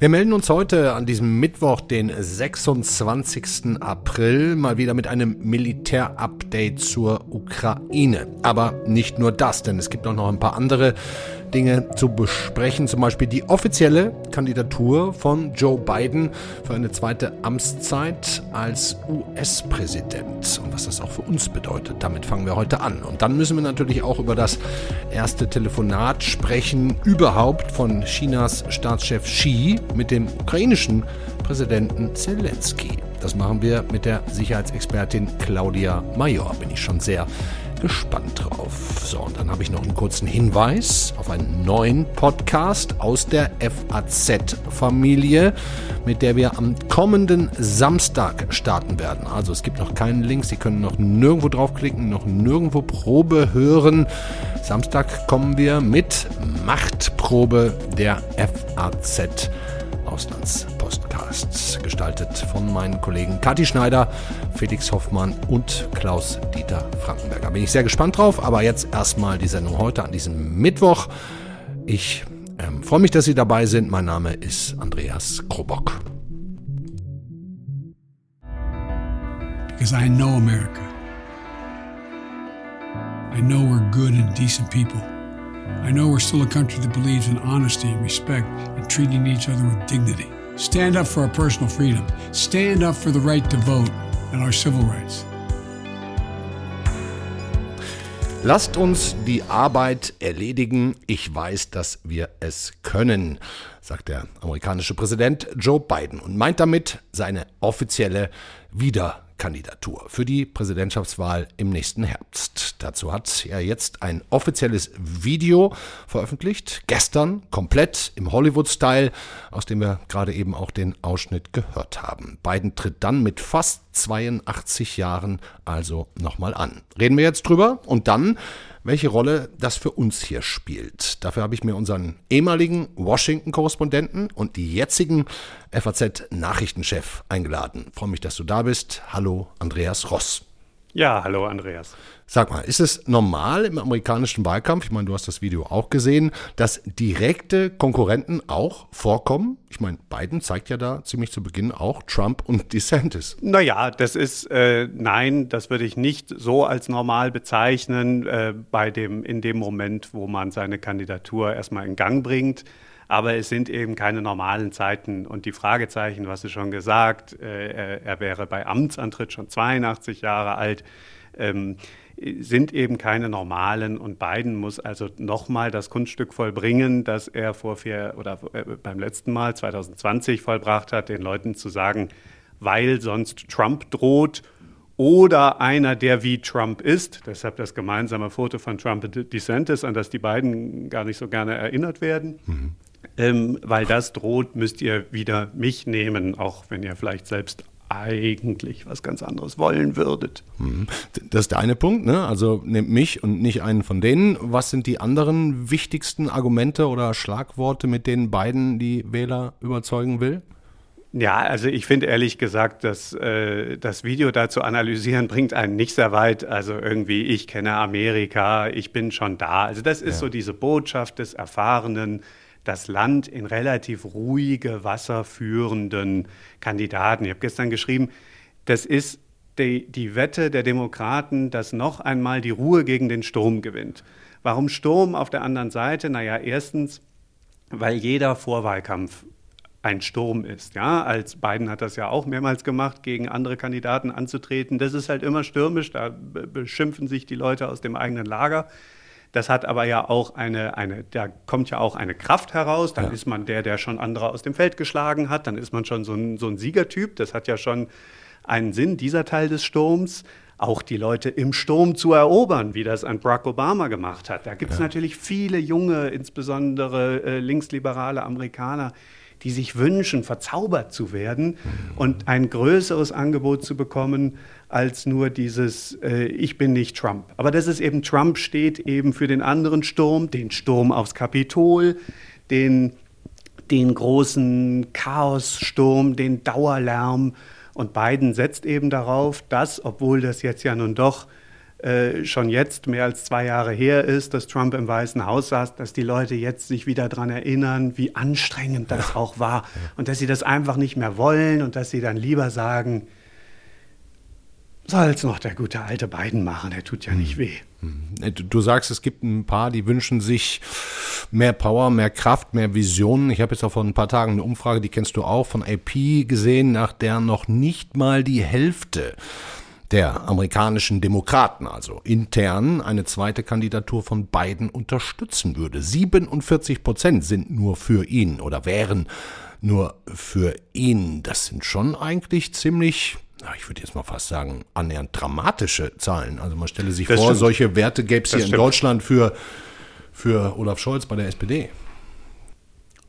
Wir melden uns heute an diesem Mittwoch, den 26. April, mal wieder mit einem Militärupdate zur Ukraine. Aber nicht nur das, denn es gibt auch noch ein paar andere Dinge zu besprechen, zum Beispiel die offizielle Kandidatur von Joe Biden für eine zweite Amtszeit als US-Präsident und was das auch für uns bedeutet. Damit fangen wir heute an. Und dann müssen wir natürlich auch über das erste Telefonat sprechen, überhaupt von Chinas Staatschef Xi mit dem ukrainischen Präsidenten Zelensky. Das machen wir mit der Sicherheitsexpertin Claudia Major. Bin ich schon sehr gespannt drauf. So, und dann habe ich noch einen kurzen Hinweis auf einen neuen Podcast aus der FAZ-Familie, mit der wir am kommenden Samstag starten werden. Also es gibt noch keinen Link, Sie können noch nirgendwo draufklicken, noch nirgendwo Probe hören. Samstag kommen wir mit Machtprobe der FAZ. Auslandspodcasts, gestaltet von meinen Kollegen Kathi Schneider, Felix Hoffmann und Klaus-Dieter Frankenberger. Bin ich sehr gespannt drauf, aber jetzt erstmal die Sendung heute an diesem Mittwoch. Ich ähm, freue mich, dass Sie dabei sind. Mein Name ist Andreas Krobock. Because I know America. I know we're good and decent people. I know we're still a country that believes in honesty and respect and treating each other with dignity. Stand up for our personal freedom. Stand up for the right to vote and our civil rights. Lasst uns die Arbeit erledigen. Ich weiß, dass wir es können, sagt der amerikanische Präsident Joe Biden und meint damit seine offizielle Wiederwahl. Kandidatur für die Präsidentschaftswahl im nächsten Herbst. Dazu hat er jetzt ein offizielles Video veröffentlicht, gestern komplett im Hollywood-Style, aus dem wir gerade eben auch den Ausschnitt gehört haben. Biden tritt dann mit fast 82 Jahren also nochmal an. Reden wir jetzt drüber und dann welche Rolle das für uns hier spielt. Dafür habe ich mir unseren ehemaligen Washington-Korrespondenten und die jetzigen FAZ-Nachrichtenchef eingeladen. Freue mich, dass du da bist. Hallo, Andreas Ross. Ja, hallo Andreas. Sag mal, ist es normal im amerikanischen Wahlkampf, ich meine, du hast das Video auch gesehen, dass direkte Konkurrenten auch vorkommen? Ich meine, Biden zeigt ja da ziemlich zu Beginn auch Trump und DeSantis. Naja, das ist, äh, nein, das würde ich nicht so als normal bezeichnen, äh, bei dem, in dem Moment, wo man seine Kandidatur erstmal in Gang bringt. Aber es sind eben keine normalen Zeiten. Und die Fragezeichen, was du schon gesagt, äh, er wäre bei Amtsantritt schon 82 Jahre alt, ähm, sind eben keine normalen. Und Biden muss also nochmal das Kunststück vollbringen, das er vor vier oder äh, beim letzten Mal 2020 vollbracht hat, den Leuten zu sagen, weil sonst Trump droht oder einer, der wie Trump ist. Deshalb das gemeinsame Foto von Trump und DeSantis, an das die beiden gar nicht so gerne erinnert werden. Mhm. Ähm, weil das droht, müsst ihr wieder mich nehmen, auch wenn ihr vielleicht selbst eigentlich was ganz anderes wollen würdet. Mhm. Das ist der eine Punkt, ne? Also nehmt mich und nicht einen von denen. Was sind die anderen wichtigsten Argumente oder Schlagworte, mit denen Biden die Wähler überzeugen will? Ja, also ich finde ehrlich gesagt, dass äh, das Video da zu analysieren bringt einen nicht sehr weit. Also irgendwie, ich kenne Amerika, ich bin schon da. Also das ist ja. so diese Botschaft des erfahrenen das Land in relativ ruhige Wasser führenden Kandidaten. Ich habe gestern geschrieben, das ist die, die Wette der Demokraten, dass noch einmal die Ruhe gegen den Sturm gewinnt. Warum Sturm auf der anderen Seite? Naja, erstens, weil jeder Vorwahlkampf ein Sturm ist. Ja, als Biden hat das ja auch mehrmals gemacht, gegen andere Kandidaten anzutreten. Das ist halt immer stürmisch, da beschimpfen sich die Leute aus dem eigenen Lager. Das hat aber ja auch eine, eine, da kommt ja auch eine Kraft heraus. Dann ja. ist man der, der schon andere aus dem Feld geschlagen hat. Dann ist man schon so ein, so ein Siegertyp. Das hat ja schon einen Sinn, dieser Teil des Sturms auch die Leute im Sturm zu erobern, wie das ein Barack Obama gemacht hat. Da gibt es ja. natürlich viele junge, insbesondere äh, linksliberale Amerikaner, die sich wünschen, verzaubert zu werden und ein größeres Angebot zu bekommen als nur dieses äh, Ich bin nicht Trump. Aber das ist eben, Trump steht eben für den anderen Sturm, den Sturm aufs Kapitol, den, den großen Chaossturm, den Dauerlärm. Und Biden setzt eben darauf, dass, obwohl das jetzt ja nun doch äh, schon jetzt mehr als zwei Jahre her ist, dass Trump im Weißen Haus saß, dass die Leute jetzt sich wieder daran erinnern, wie anstrengend das ja. auch war und dass sie das einfach nicht mehr wollen und dass sie dann lieber sagen, soll es noch der gute alte Biden machen, der tut ja nicht hm. weh. Hm. Du sagst, es gibt ein paar, die wünschen sich mehr Power, mehr Kraft, mehr Visionen. Ich habe jetzt auch vor ein paar Tagen eine Umfrage, die kennst du auch, von AP gesehen, nach der noch nicht mal die Hälfte der amerikanischen Demokraten, also intern, eine zweite Kandidatur von Biden unterstützen würde. 47 Prozent sind nur für ihn oder wären nur für ihn. Das sind schon eigentlich ziemlich ich würde jetzt mal fast sagen, annähernd dramatische Zahlen. Also man stelle sich das vor, stimmt. solche Werte gäbe es hier in Deutschland für, für Olaf Scholz bei der SPD.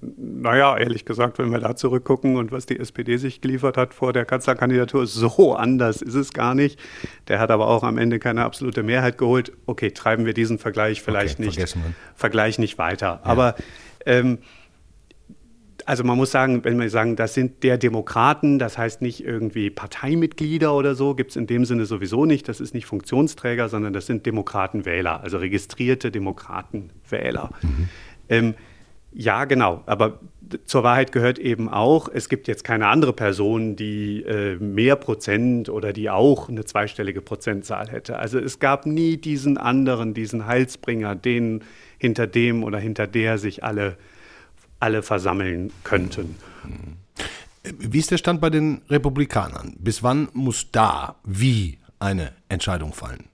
Naja, ehrlich gesagt, wenn wir da zurückgucken und was die SPD sich geliefert hat vor der Kanzlerkandidatur, so anders ist es gar nicht. Der hat aber auch am Ende keine absolute Mehrheit geholt. Okay, treiben wir diesen Vergleich vielleicht okay, nicht, Vergleich nicht weiter. Ja. Aber ähm, also man muss sagen, wenn wir sagen, das sind der Demokraten, das heißt nicht irgendwie Parteimitglieder oder so, gibt es in dem Sinne sowieso nicht. Das ist nicht Funktionsträger, sondern das sind Demokratenwähler, also registrierte Demokratenwähler. Mhm. Ähm, ja, genau. Aber zur Wahrheit gehört eben auch, es gibt jetzt keine andere Person, die äh, mehr Prozent oder die auch eine zweistellige Prozentzahl hätte. Also es gab nie diesen anderen, diesen Heilsbringer, den hinter dem oder hinter der sich alle, alle versammeln könnten. Wie ist der Stand bei den Republikanern? Bis wann muss da wie eine Entscheidung fallen?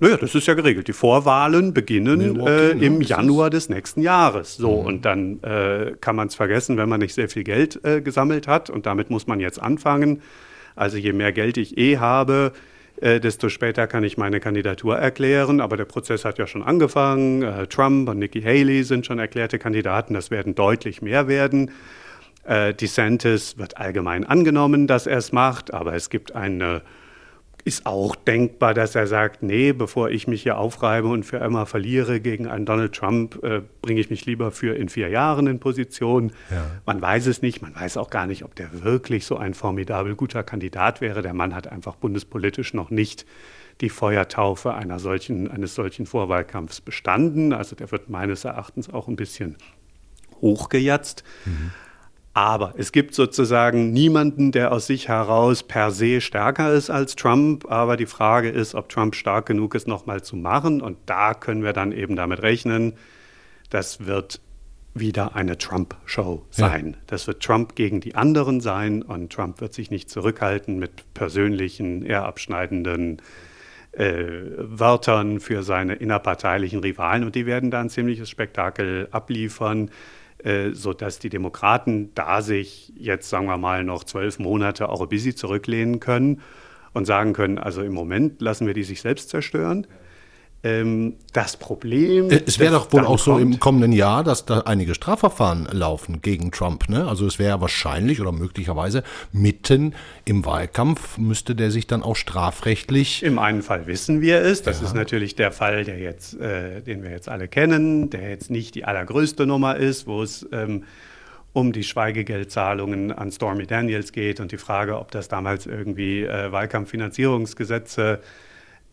Naja, das ist ja geregelt. Die Vorwahlen beginnen äh, im Januar des nächsten Jahres. So, mhm. und dann äh, kann man es vergessen, wenn man nicht sehr viel Geld äh, gesammelt hat. Und damit muss man jetzt anfangen. Also je mehr Geld ich eh habe, äh, desto später kann ich meine Kandidatur erklären. Aber der Prozess hat ja schon angefangen. Äh, Trump und Nikki Haley sind schon erklärte Kandidaten. Das werden deutlich mehr werden. Äh, DeSantis wird allgemein angenommen, dass er es macht. Aber es gibt eine ist auch denkbar, dass er sagt, nee, bevor ich mich hier aufreibe und für immer verliere gegen einen Donald Trump, äh, bringe ich mich lieber für in vier Jahren in Position. Ja. Man weiß es nicht, man weiß auch gar nicht, ob der wirklich so ein formidabel guter Kandidat wäre. Der Mann hat einfach bundespolitisch noch nicht die Feuertaufe einer solchen, eines solchen Vorwahlkampfs bestanden. Also der wird meines Erachtens auch ein bisschen hochgejatzt. Mhm. Aber es gibt sozusagen niemanden, der aus sich heraus per se stärker ist als Trump. Aber die Frage ist, ob Trump stark genug ist, nochmal zu machen. Und da können wir dann eben damit rechnen, das wird wieder eine Trump-Show sein. Ja. Das wird Trump gegen die anderen sein und Trump wird sich nicht zurückhalten mit persönlichen, eher abschneidenden äh, Wörtern für seine innerparteilichen Rivalen. Und die werden da ein ziemliches Spektakel abliefern. Äh, sodass die Demokraten da sich jetzt, sagen wir mal, noch zwölf Monate auch ein bisschen zurücklehnen können und sagen können, also im Moment lassen wir die sich selbst zerstören. Ähm, das Problem. Äh, es wäre doch wohl auch so im kommenden Jahr, dass da einige Strafverfahren laufen gegen Trump. Ne? Also es wäre wahrscheinlich oder möglicherweise mitten im Wahlkampf müsste der sich dann auch strafrechtlich. Im einen Fall wissen wir es. Das ja. ist natürlich der Fall, der jetzt, äh, den wir jetzt alle kennen, der jetzt nicht die allergrößte Nummer ist, wo es ähm, um die Schweigegeldzahlungen an Stormy Daniels geht und die Frage, ob das damals irgendwie äh, Wahlkampffinanzierungsgesetze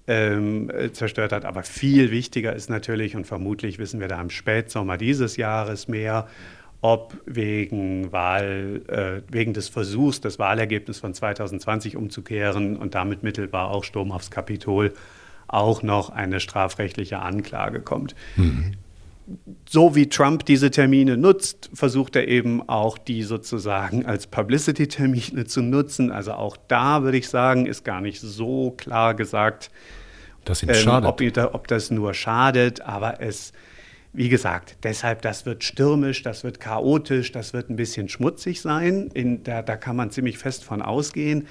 ähm, zerstört hat. Aber viel wichtiger ist natürlich, und vermutlich wissen wir da im Spätsommer dieses Jahres mehr, ob wegen, Wahl, äh, wegen des Versuchs, das Wahlergebnis von 2020 umzukehren und damit mittelbar auch Sturm aufs Kapitol, auch noch eine strafrechtliche Anklage kommt. Mhm. So wie Trump diese Termine nutzt, versucht er eben auch die sozusagen als Publicity-Termine zu nutzen. Also auch da würde ich sagen, ist gar nicht so klar gesagt, ihm ähm. Ob, ob das nur schadet, aber es, wie gesagt, deshalb, das wird stürmisch, das wird chaotisch, das wird ein bisschen schmutzig sein. In, da, da kann man ziemlich fest von ausgehen.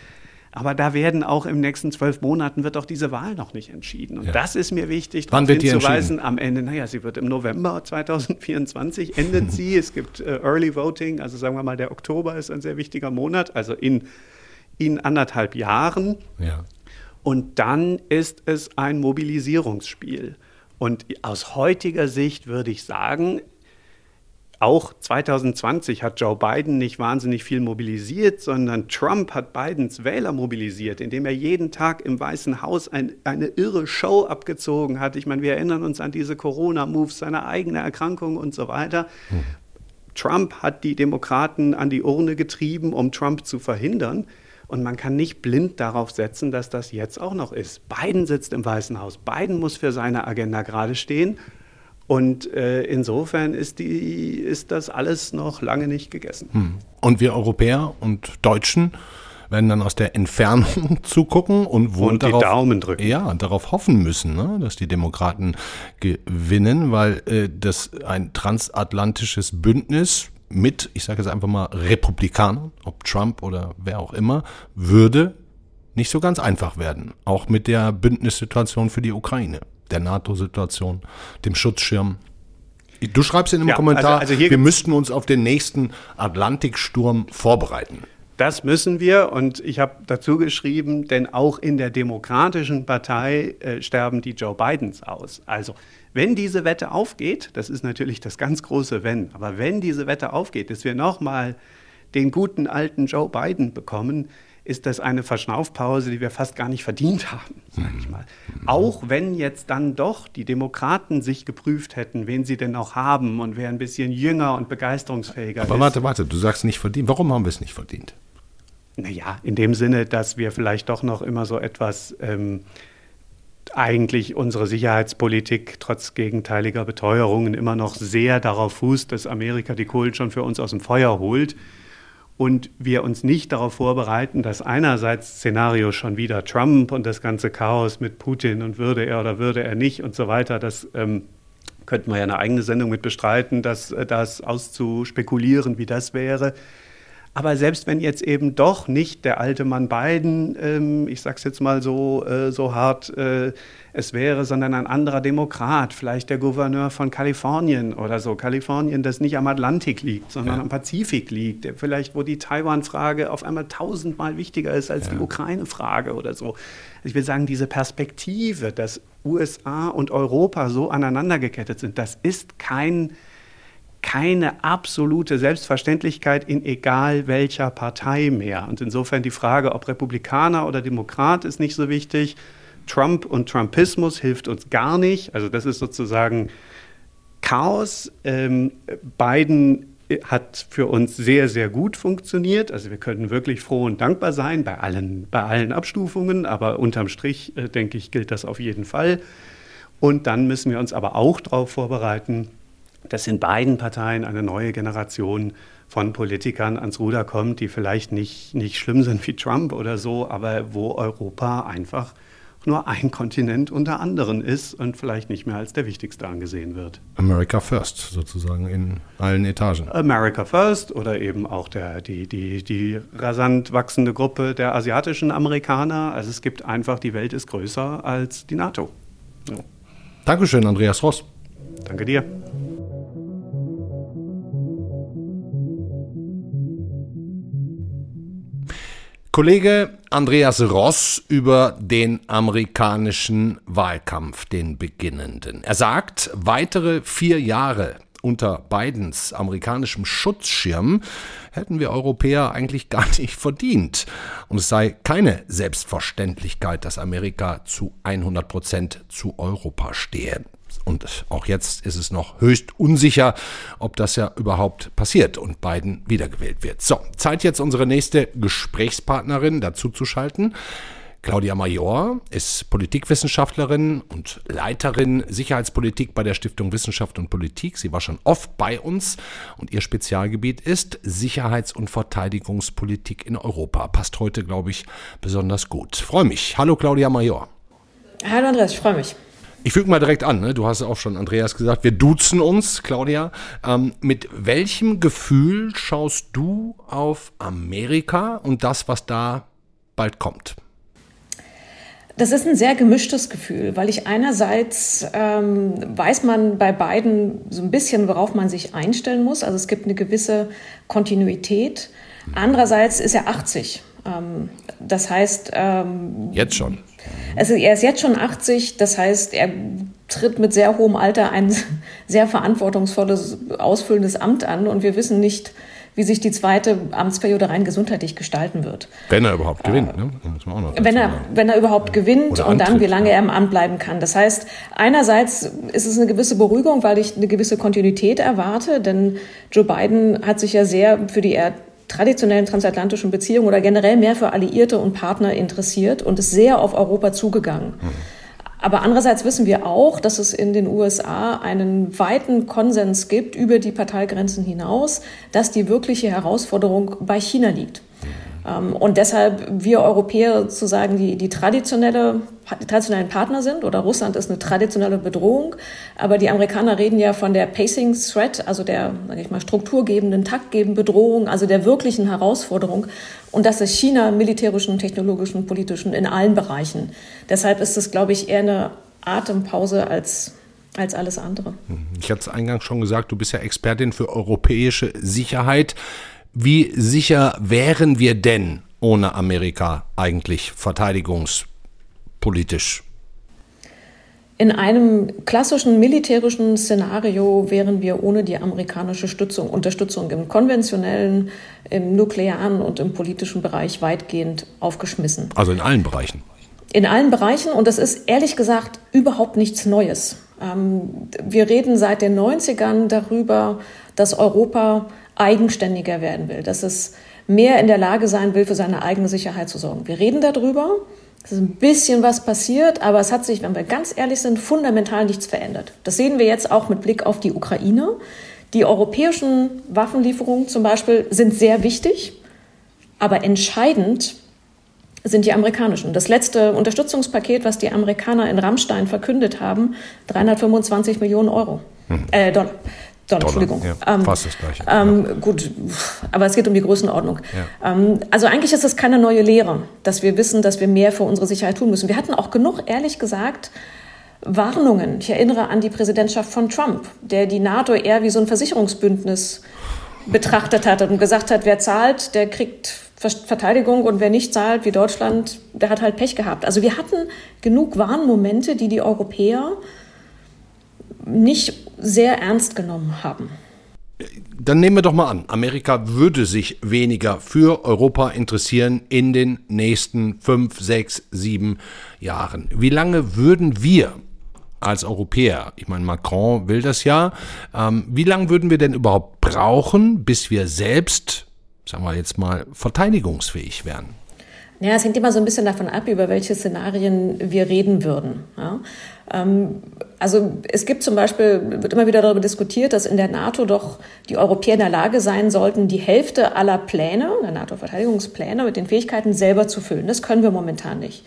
Aber da werden auch im nächsten zwölf Monaten wird auch diese Wahl noch nicht entschieden. Und ja. das ist mir wichtig, darauf hinzuweisen. Am Ende, naja, sie wird im November 2024 endet sie. Es gibt äh, Early Voting, also sagen wir mal, der Oktober ist ein sehr wichtiger Monat, also in, in anderthalb Jahren. Ja. Und dann ist es ein Mobilisierungsspiel. Und aus heutiger Sicht würde ich sagen, auch 2020 hat Joe Biden nicht wahnsinnig viel mobilisiert, sondern Trump hat Bidens Wähler mobilisiert, indem er jeden Tag im Weißen Haus ein, eine irre Show abgezogen hat. Ich meine, wir erinnern uns an diese Corona-Moves, seine eigene Erkrankung und so weiter. Hm. Trump hat die Demokraten an die Urne getrieben, um Trump zu verhindern. Und man kann nicht blind darauf setzen, dass das jetzt auch noch ist. Biden sitzt im Weißen Haus. Biden muss für seine Agenda gerade stehen. Und äh, insofern ist, die, ist das alles noch lange nicht gegessen. Hm. Und wir Europäer und Deutschen werden dann aus der Entfernung zugucken und wohl und darauf, Daumen drücken. Ja, darauf hoffen müssen, ne, dass die Demokraten gewinnen, weil äh, das ein transatlantisches Bündnis mit, ich sage jetzt einfach mal Republikanern, ob Trump oder wer auch immer, würde nicht so ganz einfach werden. Auch mit der Bündnissituation für die Ukraine, der NATO-Situation, dem Schutzschirm. Du schreibst in einem ja, Kommentar, also, also wir müssten uns auf den nächsten Atlantiksturm vorbereiten. Das müssen wir und ich habe dazu geschrieben, denn auch in der Demokratischen Partei äh, sterben die Joe Bidens aus. Also wenn diese Wette aufgeht, das ist natürlich das ganz große Wenn, aber wenn diese Wette aufgeht, dass wir nochmal den guten alten Joe Biden bekommen, ist das eine Verschnaufpause, die wir fast gar nicht verdient haben, sage ich mal. Auch wenn jetzt dann doch die Demokraten sich geprüft hätten, wen sie denn noch haben und wer ein bisschen jünger und begeisterungsfähiger Aber ist. Aber warte, warte, du sagst nicht verdient. Warum haben wir es nicht verdient? Naja, in dem Sinne, dass wir vielleicht doch noch immer so etwas ähm, eigentlich unsere Sicherheitspolitik trotz gegenteiliger Beteuerungen immer noch sehr darauf fußt, dass Amerika die Kohlen schon für uns aus dem Feuer holt und wir uns nicht darauf vorbereiten, dass einerseits Szenario schon wieder Trump und das ganze Chaos mit Putin und würde er oder würde er nicht und so weiter, das ähm, könnten wir ja eine eigene Sendung mit bestreiten, das, äh, das auszuspekulieren, wie das wäre. Aber selbst wenn jetzt eben doch nicht der alte Mann Biden, ähm, ich sage es jetzt mal so, äh, so hart äh, es wäre, sondern ein anderer Demokrat, vielleicht der Gouverneur von Kalifornien oder so. Kalifornien, das nicht am Atlantik liegt, sondern ja. am Pazifik liegt. Vielleicht, wo die Taiwan-Frage auf einmal tausendmal wichtiger ist als ja. die Ukraine-Frage oder so. Also ich will sagen, diese Perspektive, dass USA und Europa so aneinandergekettet sind, das ist kein keine absolute Selbstverständlichkeit in egal welcher Partei mehr. Und insofern die Frage, ob Republikaner oder Demokrat, ist nicht so wichtig. Trump und Trumpismus hilft uns gar nicht. Also das ist sozusagen Chaos. Ähm, Biden hat für uns sehr, sehr gut funktioniert. Also wir können wirklich froh und dankbar sein bei allen, bei allen Abstufungen, aber unterm Strich, äh, denke ich, gilt das auf jeden Fall. Und dann müssen wir uns aber auch darauf vorbereiten, dass in beiden Parteien eine neue Generation von Politikern ans Ruder kommt, die vielleicht nicht, nicht schlimm sind wie Trump oder so, aber wo Europa einfach nur ein Kontinent unter anderen ist und vielleicht nicht mehr als der wichtigste angesehen wird. America First sozusagen in allen Etagen. America First oder eben auch der, die, die, die rasant wachsende Gruppe der asiatischen Amerikaner. Also es gibt einfach, die Welt ist größer als die NATO. So. Dankeschön, Andreas Ross. Danke dir. Kollege Andreas Ross über den amerikanischen Wahlkampf, den beginnenden. Er sagt, weitere vier Jahre unter Bidens amerikanischem Schutzschirm hätten wir Europäer eigentlich gar nicht verdient. Und es sei keine Selbstverständlichkeit, dass Amerika zu 100 Prozent zu Europa stehe. Und auch jetzt ist es noch höchst unsicher, ob das ja überhaupt passiert und Biden wiedergewählt wird. So, Zeit jetzt unsere nächste Gesprächspartnerin dazu zu schalten. Claudia Major ist Politikwissenschaftlerin und Leiterin Sicherheitspolitik bei der Stiftung Wissenschaft und Politik. Sie war schon oft bei uns und ihr Spezialgebiet ist Sicherheits- und Verteidigungspolitik in Europa. Passt heute, glaube ich, besonders gut. Freue mich. Hallo Claudia Major. Hallo Andreas, ich freue mich. Ich füge mal direkt an, ne? du hast auch schon, Andreas, gesagt, wir duzen uns, Claudia. Ähm, mit welchem Gefühl schaust du auf Amerika und das, was da bald kommt? Das ist ein sehr gemischtes Gefühl, weil ich einerseits ähm, weiß man bei beiden so ein bisschen, worauf man sich einstellen muss. Also es gibt eine gewisse Kontinuität. Andererseits ist er 80. Ähm, das heißt. Ähm, jetzt schon. Also er ist jetzt schon 80, das heißt, er tritt mit sehr hohem Alter ein sehr verantwortungsvolles, ausfüllendes Amt an und wir wissen nicht, wie sich die zweite Amtsperiode rein gesundheitlich gestalten wird. Wenn er überhaupt gewinnt, äh, ne? wenn er, wenn er überhaupt gewinnt Oder und dann, wie lange ja. er im Amt bleiben kann. Das heißt, einerseits ist es eine gewisse Beruhigung, weil ich eine gewisse Kontinuität erwarte, denn Joe Biden hat sich ja sehr für die traditionellen transatlantischen Beziehungen oder generell mehr für Alliierte und Partner interessiert und ist sehr auf Europa zugegangen. Mhm. Aber andererseits wissen wir auch, dass es in den USA einen weiten Konsens gibt über die Parteigrenzen hinaus, dass die wirkliche Herausforderung bei China liegt. Ähm, und deshalb wir Europäer sozusagen die, die traditionelle, die traditionellen Partner sind oder Russland ist eine traditionelle Bedrohung. Aber die Amerikaner reden ja von der Pacing Threat, also der, sage ich mal, strukturgebenden, taktgebenden Bedrohung, also der wirklichen Herausforderung. Und das ist China militärischen, technologischen, politischen in allen Bereichen. Deshalb ist es, glaube ich, eher eine Atempause als als alles andere. Ich hatte es eingangs schon gesagt, du bist ja Expertin für europäische Sicherheit. Wie sicher wären wir denn ohne Amerika eigentlich verteidigungspolitisch? In einem klassischen militärischen Szenario wären wir ohne die amerikanische Stützung, Unterstützung im konventionellen, im nuklearen und im politischen Bereich weitgehend aufgeschmissen. Also in allen Bereichen? In allen Bereichen und das ist ehrlich gesagt überhaupt nichts Neues. Ähm, wir reden seit den 90ern darüber, dass Europa eigenständiger werden will, dass es mehr in der Lage sein will, für seine eigene Sicherheit zu sorgen. Wir reden darüber. Es ist ein bisschen was passiert, aber es hat sich, wenn wir ganz ehrlich sind, fundamental nichts verändert. Das sehen wir jetzt auch mit Blick auf die Ukraine. Die europäischen Waffenlieferungen zum Beispiel sind sehr wichtig, aber entscheidend sind die amerikanischen. Das letzte Unterstützungspaket, was die Amerikaner in Rammstein verkündet haben, 325 Millionen Euro. Hm. Äh, Dollar. Dollar, Entschuldigung. Ja, ähm, fast das Gleiche. Ähm, ja. Gut, aber es geht um die Größenordnung. Ja. Ähm, also eigentlich ist es keine neue Lehre, dass wir wissen, dass wir mehr für unsere Sicherheit tun müssen. Wir hatten auch genug, ehrlich gesagt, Warnungen. Ich erinnere an die Präsidentschaft von Trump, der die NATO eher wie so ein Versicherungsbündnis betrachtet hat und gesagt hat, wer zahlt, der kriegt Verteidigung und wer nicht zahlt, wie Deutschland, der hat halt Pech gehabt. Also wir hatten genug Warnmomente, die die Europäer nicht sehr ernst genommen haben. Dann nehmen wir doch mal an, Amerika würde sich weniger für Europa interessieren in den nächsten fünf, sechs, sieben Jahren. Wie lange würden wir als Europäer, ich meine, Macron will das ja, ähm, wie lange würden wir denn überhaupt brauchen, bis wir selbst, sagen wir jetzt mal, verteidigungsfähig wären? Ja, es hängt immer so ein bisschen davon ab, über welche Szenarien wir reden würden. Ja? Ähm, also es gibt zum Beispiel, wird immer wieder darüber diskutiert, dass in der NATO doch die Europäer in der Lage sein sollten, die Hälfte aller Pläne, der NATO-Verteidigungspläne mit den Fähigkeiten selber zu füllen. Das können wir momentan nicht.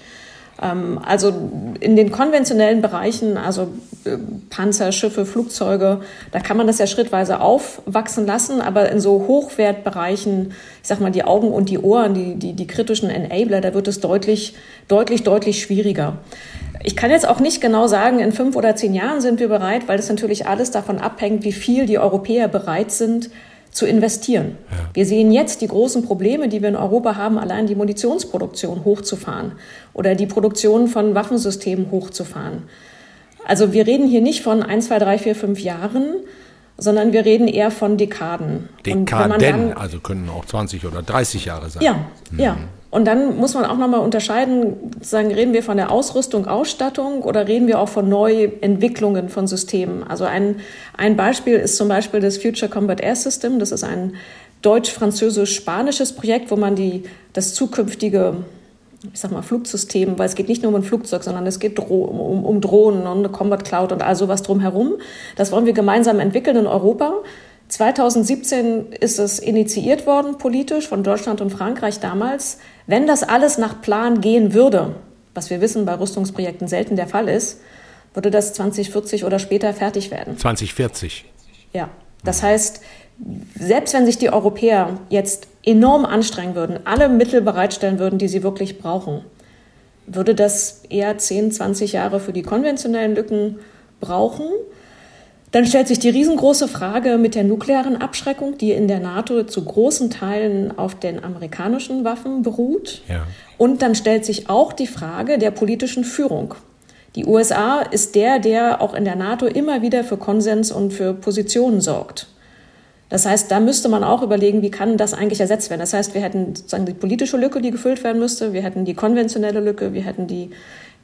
Ähm, also in den konventionellen Bereichen, also äh, Panzer, Schiffe, Flugzeuge, da kann man das ja schrittweise aufwachsen lassen, aber in so Hochwertbereichen, ich sag mal die Augen und die Ohren, die, die, die kritischen Enabler, da wird es deutlich, deutlich, deutlich schwieriger. Ich kann jetzt auch nicht genau sagen, in fünf oder zehn Jahren sind wir bereit, weil das natürlich alles davon abhängt, wie viel die Europäer bereit sind, zu investieren. Ja. Wir sehen jetzt die großen Probleme, die wir in Europa haben, allein die Munitionsproduktion hochzufahren oder die Produktion von Waffensystemen hochzufahren. Also wir reden hier nicht von 1, 2, 3, 4, 5 Jahren, sondern wir reden eher von Dekaden. Dekaden, dann, also können auch 20 oder 30 Jahre sein. Ja, mhm. ja. Und dann muss man auch nochmal unterscheiden, sagen, reden wir von der Ausrüstung, Ausstattung oder reden wir auch von Neuentwicklungen von Systemen. Also ein, ein Beispiel ist zum Beispiel das Future Combat Air System. Das ist ein deutsch-französisch-spanisches Projekt, wo man die, das zukünftige ich sag mal, Flugsystem, weil es geht nicht nur um ein Flugzeug, sondern es geht um, um, Drohnen und eine Combat Cloud und all sowas drumherum. Das wollen wir gemeinsam entwickeln in Europa. 2017 ist es initiiert worden, politisch, von Deutschland und Frankreich damals. Wenn das alles nach Plan gehen würde, was wir wissen bei Rüstungsprojekten selten der Fall ist, würde das 2040 oder später fertig werden. 2040? Ja. Das heißt, selbst wenn sich die Europäer jetzt enorm anstrengen würden, alle Mittel bereitstellen würden, die sie wirklich brauchen, würde das eher 10, 20 Jahre für die konventionellen Lücken brauchen. Dann stellt sich die riesengroße Frage mit der nuklearen Abschreckung, die in der NATO zu großen Teilen auf den amerikanischen Waffen beruht. Ja. Und dann stellt sich auch die Frage der politischen Führung. Die USA ist der, der auch in der NATO immer wieder für Konsens und für Positionen sorgt. Das heißt, da müsste man auch überlegen, wie kann das eigentlich ersetzt werden. Das heißt, wir hätten sozusagen die politische Lücke, die gefüllt werden müsste, wir hätten die konventionelle Lücke, wir hätten die,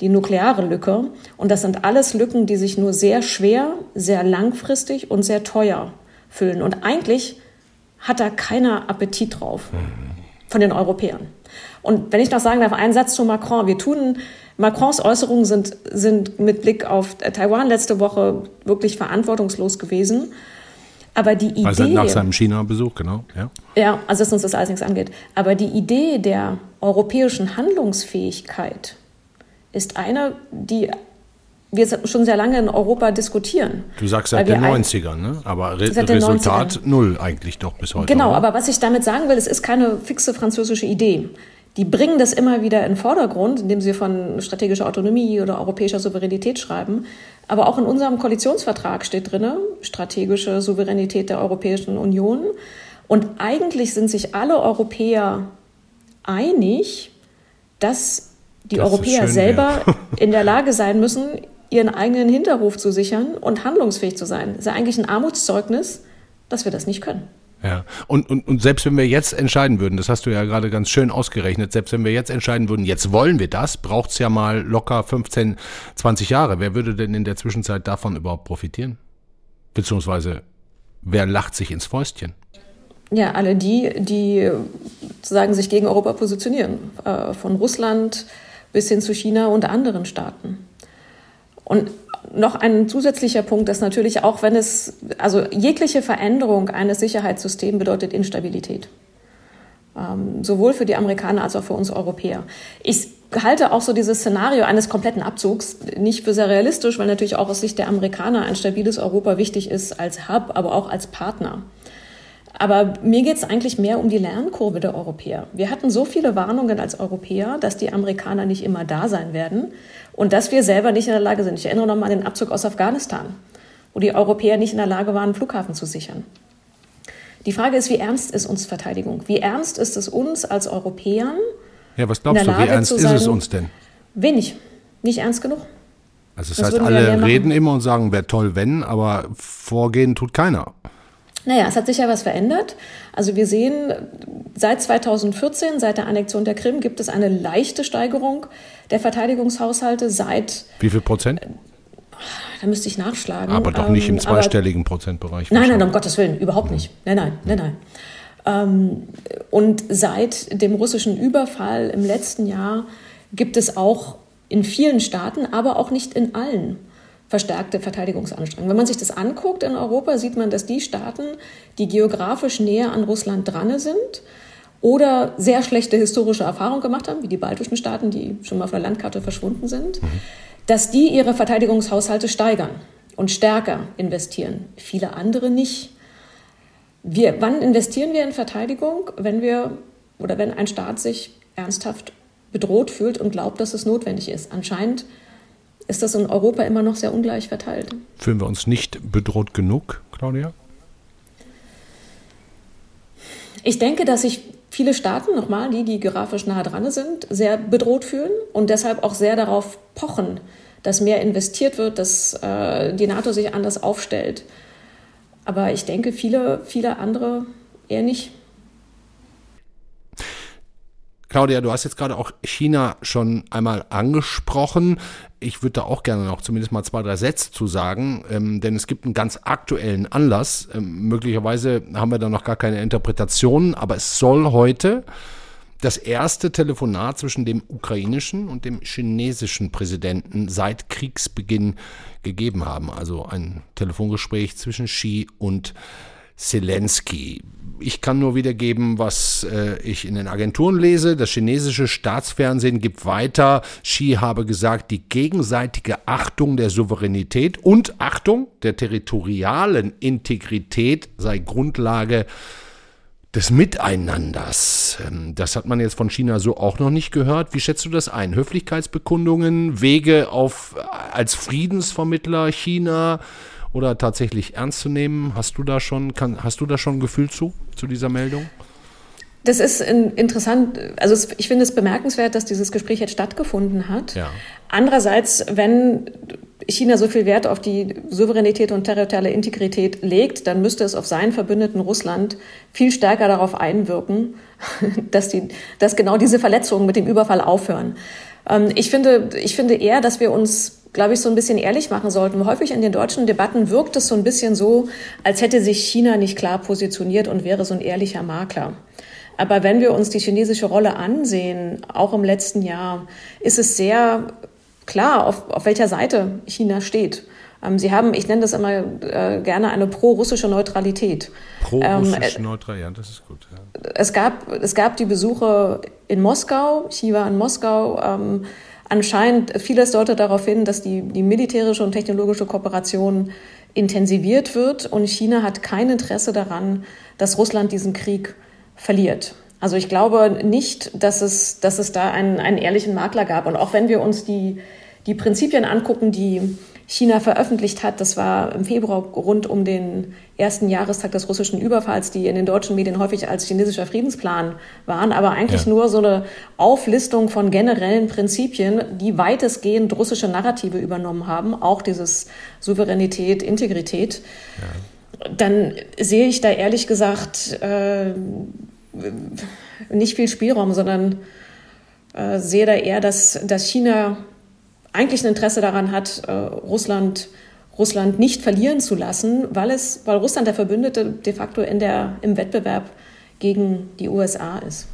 die nukleare Lücke. Und das sind alles Lücken, die sich nur sehr schwer, sehr langfristig und sehr teuer füllen. Und eigentlich hat da keiner Appetit drauf von den Europäern. Und wenn ich noch sagen darf, einen Satz zu Macron. Wir tun, Macrons Äußerungen sind, sind mit Blick auf Taiwan letzte Woche wirklich verantwortungslos gewesen. Aber die Idee. Also nach seinem China-Besuch, genau. Ja. ja, also dass uns das alles nichts angeht. Aber die Idee der europäischen Handlungsfähigkeit ist eine, die wir schon sehr lange in Europa diskutieren. Du sagst seit den 90ern, ne? aber Re Resultat null eigentlich doch bis heute. Genau, oder? aber was ich damit sagen will, es ist keine fixe französische Idee. Die bringen das immer wieder in den Vordergrund, indem sie von strategischer Autonomie oder europäischer Souveränität schreiben. Aber auch in unserem Koalitionsvertrag steht drin, strategische Souveränität der Europäischen Union. Und eigentlich sind sich alle Europäer einig, dass die das Europäer schön, selber ja. in der Lage sein müssen, ihren eigenen Hinterhof zu sichern und handlungsfähig zu sein. Das ist ja eigentlich ein Armutszeugnis, dass wir das nicht können. Ja, und, und, und selbst wenn wir jetzt entscheiden würden, das hast du ja gerade ganz schön ausgerechnet, selbst wenn wir jetzt entscheiden würden, jetzt wollen wir das, braucht es ja mal locker 15, 20 Jahre. Wer würde denn in der Zwischenzeit davon überhaupt profitieren? Beziehungsweise, wer lacht sich ins Fäustchen? Ja, alle die, die sozusagen sich gegen Europa positionieren. Äh, von Russland bis hin zu China und anderen Staaten. Und noch ein zusätzlicher Punkt ist natürlich auch, wenn es, also jegliche Veränderung eines Sicherheitssystems bedeutet Instabilität. Ähm, sowohl für die Amerikaner als auch für uns Europäer. Ich halte auch so dieses Szenario eines kompletten Abzugs nicht für sehr realistisch, weil natürlich auch aus Sicht der Amerikaner ein stabiles Europa wichtig ist als Hub, aber auch als Partner. Aber mir geht es eigentlich mehr um die Lernkurve der Europäer. Wir hatten so viele Warnungen als Europäer, dass die Amerikaner nicht immer da sein werden und dass wir selber nicht in der Lage sind. Ich erinnere nochmal an den Abzug aus Afghanistan, wo die Europäer nicht in der Lage waren, einen Flughafen zu sichern. Die Frage ist, wie ernst ist uns Verteidigung? Wie ernst ist es uns als Europäern? Ja, was glaubst du, wie ernst ist es uns denn? Wenig. Nicht ernst genug. Also das, das heißt, alle reden immer und sagen, wäre toll, wenn, aber vorgehen tut keiner. Naja, es hat sich ja was verändert. Also wir sehen, seit 2014, seit der Annexion der Krim, gibt es eine leichte Steigerung der Verteidigungshaushalte seit. Wie viel Prozent? Da müsste ich nachschlagen. Aber doch nicht im ähm, zweistelligen aber, Prozentbereich. Nein, nein, um Gottes Willen, überhaupt nicht. Nein, nein, nein, nein. Ähm, und seit dem russischen Überfall im letzten Jahr gibt es auch in vielen Staaten, aber auch nicht in allen, verstärkte Verteidigungsanstrengungen. Wenn man sich das anguckt in Europa, sieht man, dass die Staaten, die geografisch näher an Russland dran sind oder sehr schlechte historische Erfahrungen gemacht haben, wie die baltischen Staaten, die schon mal auf der Landkarte verschwunden sind, mhm. dass die ihre Verteidigungshaushalte steigern und stärker investieren. Viele andere nicht. Wir, wann investieren wir in Verteidigung? Wenn wir oder wenn ein Staat sich ernsthaft bedroht fühlt und glaubt, dass es notwendig ist. Anscheinend ist das in Europa immer noch sehr ungleich verteilt. Fühlen wir uns nicht bedroht genug, Claudia? Ich denke, dass sich viele Staaten, nochmal, die, die grafisch nahe dran sind, sehr bedroht fühlen und deshalb auch sehr darauf pochen, dass mehr investiert wird, dass äh, die NATO sich anders aufstellt. Aber ich denke, viele, viele andere eher nicht. Claudia, du hast jetzt gerade auch China schon einmal angesprochen. Ich würde da auch gerne noch zumindest mal zwei, drei Sätze zu sagen, ähm, denn es gibt einen ganz aktuellen Anlass. Ähm, möglicherweise haben wir da noch gar keine Interpretationen, aber es soll heute das erste Telefonat zwischen dem ukrainischen und dem chinesischen Präsidenten seit Kriegsbeginn gegeben haben. Also ein Telefongespräch zwischen Xi und Zelensky. Ich kann nur wiedergeben, was äh, ich in den Agenturen lese. Das chinesische Staatsfernsehen gibt weiter, Xi habe gesagt, die gegenseitige Achtung der Souveränität und Achtung der territorialen Integrität sei Grundlage des Miteinanders. Ähm, das hat man jetzt von China so auch noch nicht gehört. Wie schätzt du das ein? Höflichkeitsbekundungen, Wege auf als Friedensvermittler China? Oder tatsächlich ernst zu nehmen? Hast du da schon, kann, hast du da schon ein Gefühl zu, zu dieser Meldung? Das ist interessant. Also ich finde es bemerkenswert, dass dieses Gespräch jetzt stattgefunden hat. Ja. Andererseits, wenn China so viel Wert auf die Souveränität und territoriale Integrität legt, dann müsste es auf seinen Verbündeten Russland viel stärker darauf einwirken, dass, die, dass genau diese Verletzungen mit dem Überfall aufhören. Ähm, ich finde, ich finde eher, dass wir uns glaube ich, so ein bisschen ehrlich machen sollten. Häufig in den deutschen Debatten wirkt es so ein bisschen so, als hätte sich China nicht klar positioniert und wäre so ein ehrlicher Makler. Aber wenn wir uns die chinesische Rolle ansehen, auch im letzten Jahr, ist es sehr klar, auf, auf welcher Seite China steht. Ähm, Sie haben, ich nenne das immer äh, gerne eine pro-russische Neutralität. Pro-russische ähm, Neutralität, ja, das ist gut. Ja. Es, gab, es gab die Besuche in Moskau, Xi war in Moskau. Ähm, anscheinend, vieles deutet darauf hin, dass die, die militärische und technologische Kooperation intensiviert wird und China hat kein Interesse daran, dass Russland diesen Krieg verliert. Also ich glaube nicht, dass es, dass es da einen, einen ehrlichen Makler gab. Und auch wenn wir uns die, die Prinzipien angucken, die China veröffentlicht hat, das war im Februar rund um den ersten Jahrestag des russischen Überfalls, die in den deutschen Medien häufig als chinesischer Friedensplan waren, aber eigentlich ja. nur so eine Auflistung von generellen Prinzipien, die weitestgehend russische Narrative übernommen haben, auch dieses Souveränität, Integrität. Ja. Dann sehe ich da ehrlich gesagt äh, nicht viel Spielraum, sondern äh, sehe da eher, dass, dass China eigentlich ein Interesse daran hat, äh, Russland, Russland nicht verlieren zu lassen, weil, es, weil Russland der Verbündete de facto in der, im Wettbewerb gegen die USA ist.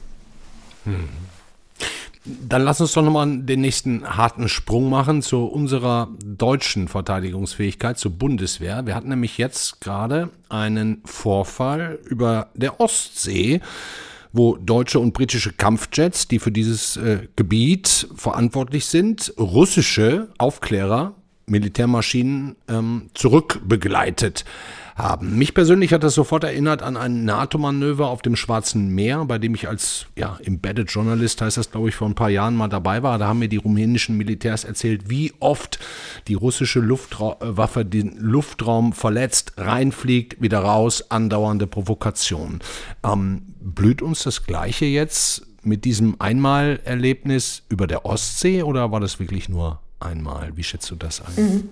Hm. Dann lass uns doch nochmal den nächsten harten Sprung machen zu unserer deutschen Verteidigungsfähigkeit, zur Bundeswehr. Wir hatten nämlich jetzt gerade einen Vorfall über der Ostsee wo deutsche und britische Kampfjets, die für dieses äh, Gebiet verantwortlich sind, russische Aufklärer, Militärmaschinen ähm, zurückbegleitet haben. Mich persönlich hat das sofort erinnert an ein NATO-Manöver auf dem Schwarzen Meer, bei dem ich als ja, Embedded Journalist, heißt das glaube ich, vor ein paar Jahren mal dabei war. Da haben mir die rumänischen Militärs erzählt, wie oft die russische Luftwaffe den Luftraum verletzt, reinfliegt, wieder raus, andauernde Provokation. Ähm, blüht uns das Gleiche jetzt mit diesem Einmalerlebnis über der Ostsee oder war das wirklich nur einmal? Wie schätzt du das ein? Mhm.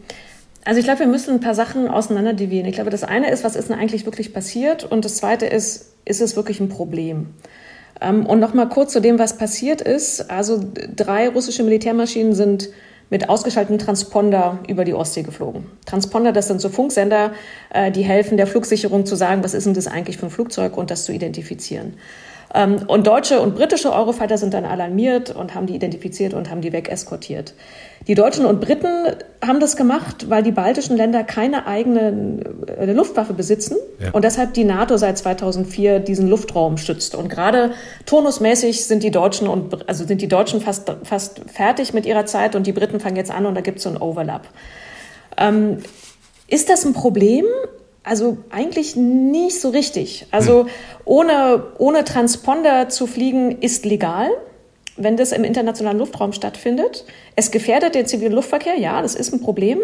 Also ich glaube, wir müssen ein paar Sachen auseinanderdividieren. Ich glaube, das eine ist, was ist denn eigentlich wirklich passiert? Und das zweite ist, ist es wirklich ein Problem? Ähm, und nochmal kurz zu dem, was passiert ist. Also drei russische Militärmaschinen sind mit ausgeschalteten Transponder über die Ostsee geflogen. Transponder, das sind so Funksender, äh, die helfen der Flugsicherung zu sagen, was ist denn das eigentlich für ein Flugzeug und das zu identifizieren. Ähm, und deutsche und britische Eurofighter sind dann alarmiert und haben die identifiziert und haben die wegeskortiert. Die Deutschen und Briten haben das gemacht, weil die baltischen Länder keine eigene äh, Luftwaffe besitzen ja. und deshalb die NATO seit 2004 diesen Luftraum schützt. Und gerade turnusmäßig sind die Deutschen und also sind die Deutschen fast fast fertig mit ihrer Zeit und die Briten fangen jetzt an und da gibt es so einen Overlap. Ähm, ist das ein Problem? Also eigentlich nicht so richtig. Also hm. ohne, ohne Transponder zu fliegen ist legal, wenn das im internationalen Luftraum stattfindet. Es gefährdet den zivilen Luftverkehr, ja, das ist ein Problem.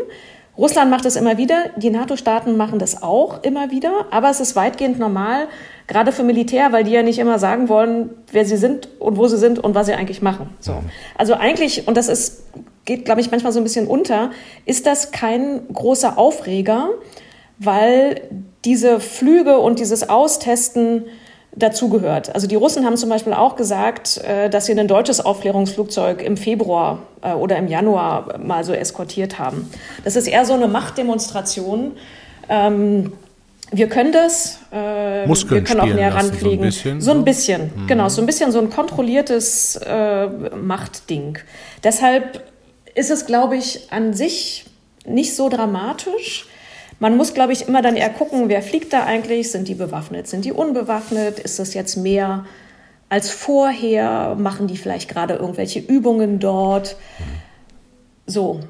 Russland macht das immer wieder, die NATO-Staaten machen das auch immer wieder, aber es ist weitgehend normal, gerade für Militär, weil die ja nicht immer sagen wollen, wer sie sind und wo sie sind und was sie eigentlich machen. So. Also eigentlich, und das ist, geht, glaube ich, manchmal so ein bisschen unter, ist das kein großer Aufreger, weil diese Flüge und dieses Austesten dazugehört. Also die Russen haben zum Beispiel auch gesagt, äh, dass sie ein deutsches Aufklärungsflugzeug im Februar äh, oder im Januar mal so eskortiert haben. Das ist eher so eine Machtdemonstration. Ähm, wir können das, äh, wir können auch näher ranfliegen. So ein bisschen, so ein bisschen mhm. genau, so ein bisschen so ein kontrolliertes Machtding. Deshalb ist es, glaube ich, an sich nicht so dramatisch. Man muss, glaube ich, immer dann eher gucken, wer fliegt da eigentlich? Sind die bewaffnet? Sind die unbewaffnet? Ist das jetzt mehr als vorher? Machen die vielleicht gerade irgendwelche Übungen dort? So.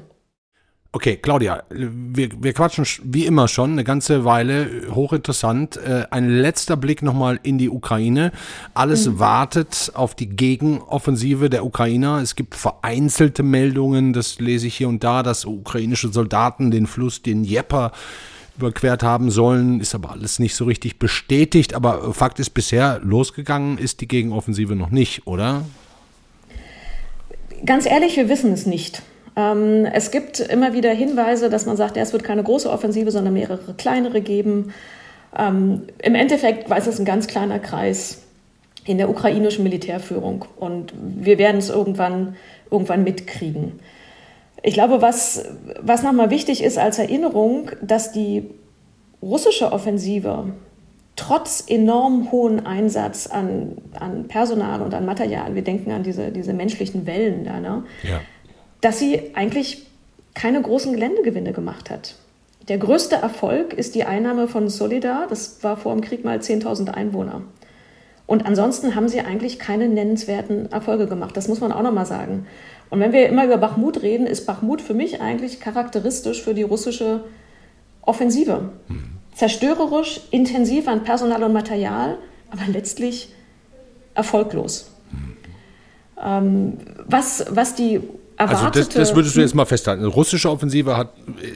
Okay, Claudia, wir, wir quatschen wie immer schon eine ganze Weile, hochinteressant. Äh, ein letzter Blick nochmal in die Ukraine. Alles mhm. wartet auf die Gegenoffensive der Ukrainer. Es gibt vereinzelte Meldungen, das lese ich hier und da, dass ukrainische Soldaten den Fluss, den Jeper, überquert haben sollen, ist aber alles nicht so richtig bestätigt. Aber Fakt ist, bisher losgegangen ist die Gegenoffensive noch nicht, oder? Ganz ehrlich, wir wissen es nicht. Ähm, es gibt immer wieder Hinweise, dass man sagt, ja, es wird keine große Offensive, sondern mehrere kleinere geben. Ähm, Im Endeffekt weiß es ein ganz kleiner Kreis in der ukrainischen Militärführung und wir werden es irgendwann, irgendwann mitkriegen. Ich glaube, was, was nochmal wichtig ist als Erinnerung, dass die russische Offensive trotz enorm hohen Einsatz an, an Personal und an Material, wir denken an diese, diese menschlichen Wellen da, ne? ja. Dass sie eigentlich keine großen Geländegewinne gemacht hat. Der größte Erfolg ist die Einnahme von Solidar, das war vor dem Krieg mal 10.000 Einwohner. Und ansonsten haben sie eigentlich keine nennenswerten Erfolge gemacht. Das muss man auch nochmal sagen. Und wenn wir immer über Bachmut reden, ist Bachmut für mich eigentlich charakteristisch für die russische Offensive. Mhm. Zerstörerisch, intensiv an Personal und Material, aber letztlich erfolglos. Mhm. Ähm, was, was die. Also das, das, würdest du jetzt mal festhalten. Eine russische Offensive hat,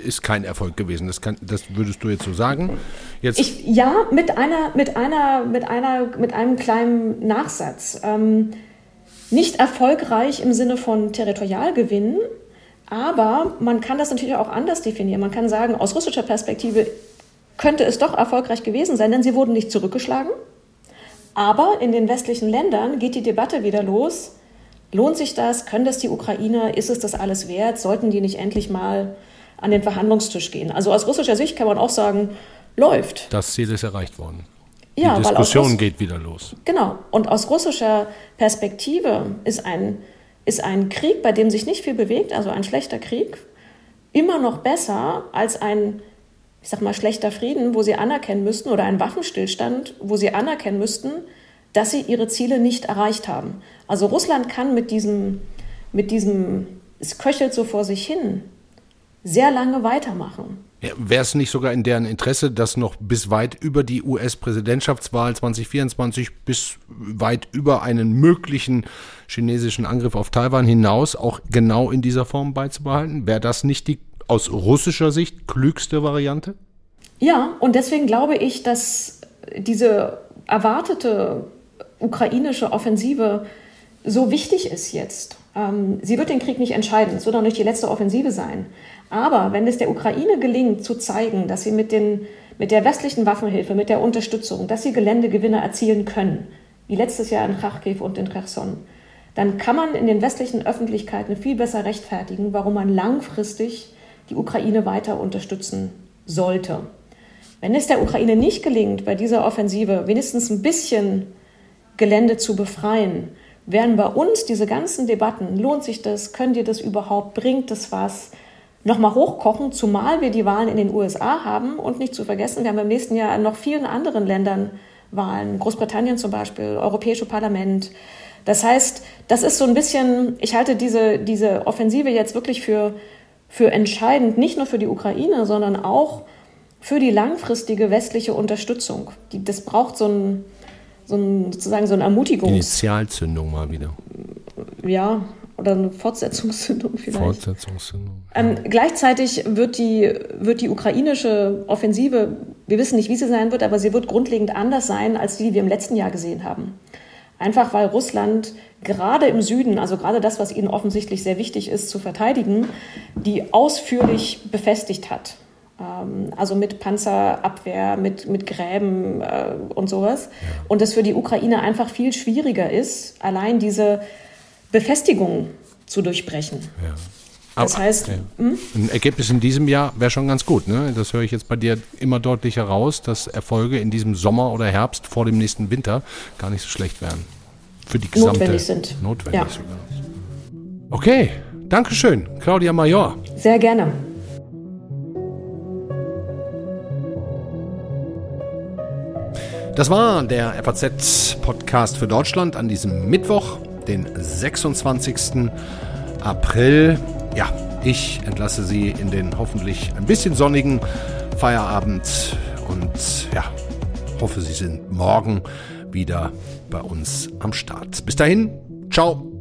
ist kein Erfolg gewesen. Das, kann, das würdest du jetzt so sagen. Jetzt ich, ja, mit einer, mit einer, mit einer, mit einem kleinen Nachsatz. Ähm, nicht erfolgreich im Sinne von Territorialgewinn, aber man kann das natürlich auch anders definieren. Man kann sagen, aus russischer Perspektive könnte es doch erfolgreich gewesen sein, denn sie wurden nicht zurückgeschlagen. Aber in den westlichen Ländern geht die Debatte wieder los, Lohnt sich das? Können das die Ukrainer? Ist es das alles wert? Sollten die nicht endlich mal an den Verhandlungstisch gehen? Also aus russischer Sicht kann man auch sagen, läuft. Das Ziel ist erreicht worden. Die ja, Diskussion geht wieder los. Genau. Und aus russischer Perspektive ist ein, ist ein Krieg, bei dem sich nicht viel bewegt, also ein schlechter Krieg, immer noch besser als ein, ich sag mal, schlechter Frieden, wo sie anerkennen müssten, oder ein Waffenstillstand, wo sie anerkennen müssten, dass sie ihre Ziele nicht erreicht haben. Also Russland kann mit diesem, mit diesem, es köchelt so vor sich hin, sehr lange weitermachen. Ja, Wäre es nicht sogar in deren Interesse, dass noch bis weit über die US-Präsidentschaftswahl 2024, bis weit über einen möglichen chinesischen Angriff auf Taiwan hinaus auch genau in dieser Form beizubehalten? Wäre das nicht die aus russischer Sicht klügste Variante? Ja, und deswegen glaube ich, dass diese erwartete ukrainische Offensive so wichtig ist jetzt. Ähm, sie wird den Krieg nicht entscheiden. Es wird auch nicht die letzte Offensive sein. Aber wenn es der Ukraine gelingt, zu zeigen, dass sie mit, den, mit der westlichen Waffenhilfe, mit der Unterstützung, dass sie Geländegewinne erzielen können, wie letztes Jahr in Kharkiv und in Kherson, dann kann man in den westlichen Öffentlichkeiten viel besser rechtfertigen, warum man langfristig die Ukraine weiter unterstützen sollte. Wenn es der Ukraine nicht gelingt, bei dieser Offensive wenigstens ein bisschen Gelände zu befreien, werden bei uns diese ganzen Debatten, lohnt sich das, könnt ihr das überhaupt, bringt das was, nochmal hochkochen, zumal wir die Wahlen in den USA haben und nicht zu vergessen, wir haben im nächsten Jahr noch vielen anderen Ländern Wahlen, Großbritannien zum Beispiel, Europäische Parlament. Das heißt, das ist so ein bisschen, ich halte diese, diese Offensive jetzt wirklich für, für entscheidend, nicht nur für die Ukraine, sondern auch für die langfristige westliche Unterstützung. Die, das braucht so ein, so ein, sozusagen so eine Ermutigung. Initialzündung mal wieder. Ja, oder eine Fortsetzungszündung vielleicht. Fortsetzungszündung. Ähm, gleichzeitig wird die, wird die ukrainische Offensive, wir wissen nicht, wie sie sein wird, aber sie wird grundlegend anders sein als die, die wir im letzten Jahr gesehen haben. Einfach weil Russland gerade im Süden, also gerade das, was ihnen offensichtlich sehr wichtig ist zu verteidigen, die ausführlich befestigt hat. Ähm, also mit Panzerabwehr, mit, mit Gräben äh, und sowas. Und das für die Ukraine einfach viel schwieriger ist, allein diese Befestigung zu durchbrechen. Ja. Das Aber, heißt, ja. hm? ein Ergebnis in diesem Jahr wäre schon ganz gut. Ne? Das höre ich jetzt bei dir immer deutlicher raus, dass Erfolge in diesem Sommer oder Herbst vor dem nächsten Winter gar nicht so schlecht wären. Für die gesamte notwendig sind. Notwendig ja. sogar. Okay, Dankeschön, Claudia Major. Sehr gerne. Das war der FAZ-Podcast für Deutschland an diesem Mittwoch, den 26. April. Ja, ich entlasse Sie in den hoffentlich ein bisschen sonnigen Feierabend und ja, hoffe, Sie sind morgen wieder bei uns am Start. Bis dahin, ciao.